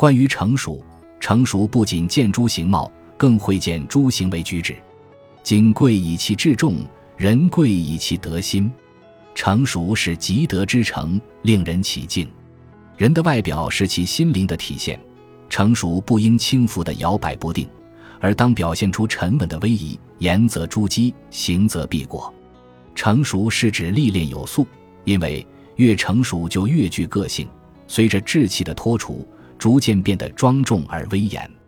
关于成熟，成熟不仅见诸形貌，更会见诸行为举止。今贵以其智重，人贵以其德心。成熟是积德之成，令人起敬。人的外表是其心灵的体现，成熟不应轻浮的摇摆不定，而当表现出沉稳的威仪。言则珠玑，行则必果。成熟是指历练有素，因为越成熟就越具个性，随着志气的脱除，逐渐变得庄重而威严。